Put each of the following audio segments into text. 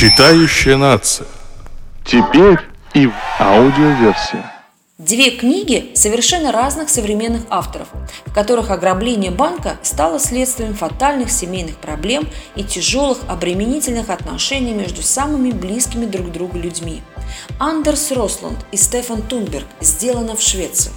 Читающая нация. Теперь и в аудиоверсии. Две книги совершенно разных современных авторов, в которых ограбление банка стало следствием фатальных семейных проблем и тяжелых обременительных отношений между самыми близкими друг к другу людьми. Андерс Росланд и Стефан Тунберг сделано в Швеции.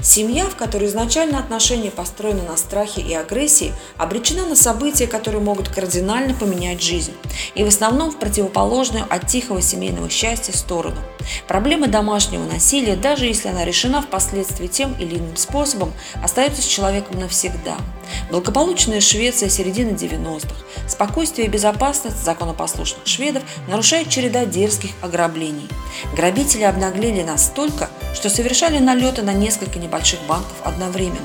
Семья, в которой изначально отношения построены на страхе и агрессии, обречена на события, которые могут кардинально поменять жизнь, и в основном в противоположную от тихого семейного счастья сторону. Проблема домашнего насилия, даже если она решена впоследствии тем или иным способом, остается с человеком навсегда. Благополучная Швеция середины 90-х, спокойствие и безопасность законопослушных шведов нарушает череда дерзких ограблений. Грабители обнаглели настолько, что совершали налеты на несколько небольших банков одновременно.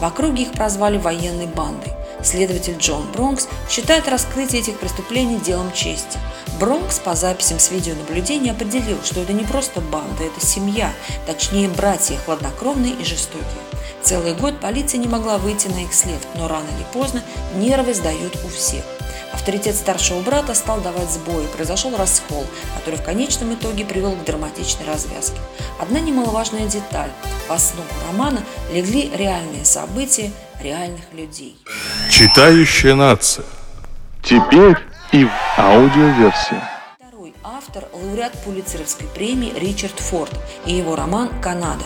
В округе их прозвали военной бандой. Следователь Джон Бронкс считает раскрытие этих преступлений делом чести. Бронкс по записям с видеонаблюдения определил, что это не просто банда, это семья, точнее братья, хладнокровные и жестокие. Целый год полиция не могла выйти на их след, но рано или поздно нервы сдают у всех. Авторитет старшего брата стал давать сбои, произошел раскол, который в конечном итоге привел к драматичной развязке. Одна немаловажная деталь. В основу романа легли реальные события реальных людей. Читающая нация. Теперь и в аудиоверсии. Автор – лауреат Пулицеровской премии Ричард Форд и его роман «Канада».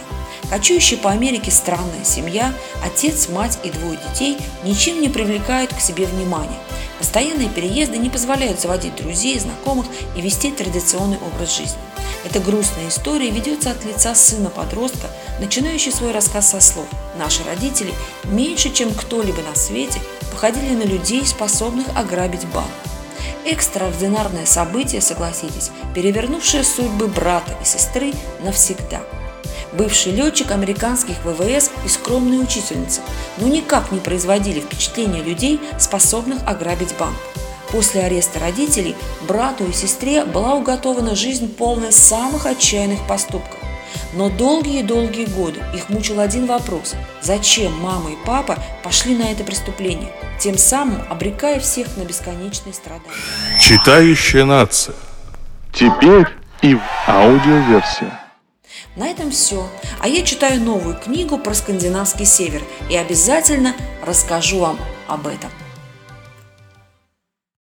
Кочующая по Америке странная семья, отец, мать и двое детей ничем не привлекают к себе внимания. Постоянные переезды не позволяют заводить друзей, знакомых и вести традиционный образ жизни. Эта грустная история ведется от лица сына-подростка, начинающий свой рассказ со слов «Наши родители меньше, чем кто-либо на свете, походили на людей, способных ограбить банк». Экстраординарное событие, согласитесь, перевернувшее судьбы брата и сестры навсегда – бывший летчик американских ВВС и скромная учительница, но никак не производили впечатления людей, способных ограбить банк. После ареста родителей брату и сестре была уготована жизнь полная самых отчаянных поступков. Но долгие-долгие годы их мучил один вопрос – зачем мама и папа пошли на это преступление, тем самым обрекая всех на бесконечные страдания. Читающая нация. Теперь и в аудиоверсии. На этом все. А я читаю новую книгу про скандинавский север и обязательно расскажу вам об этом.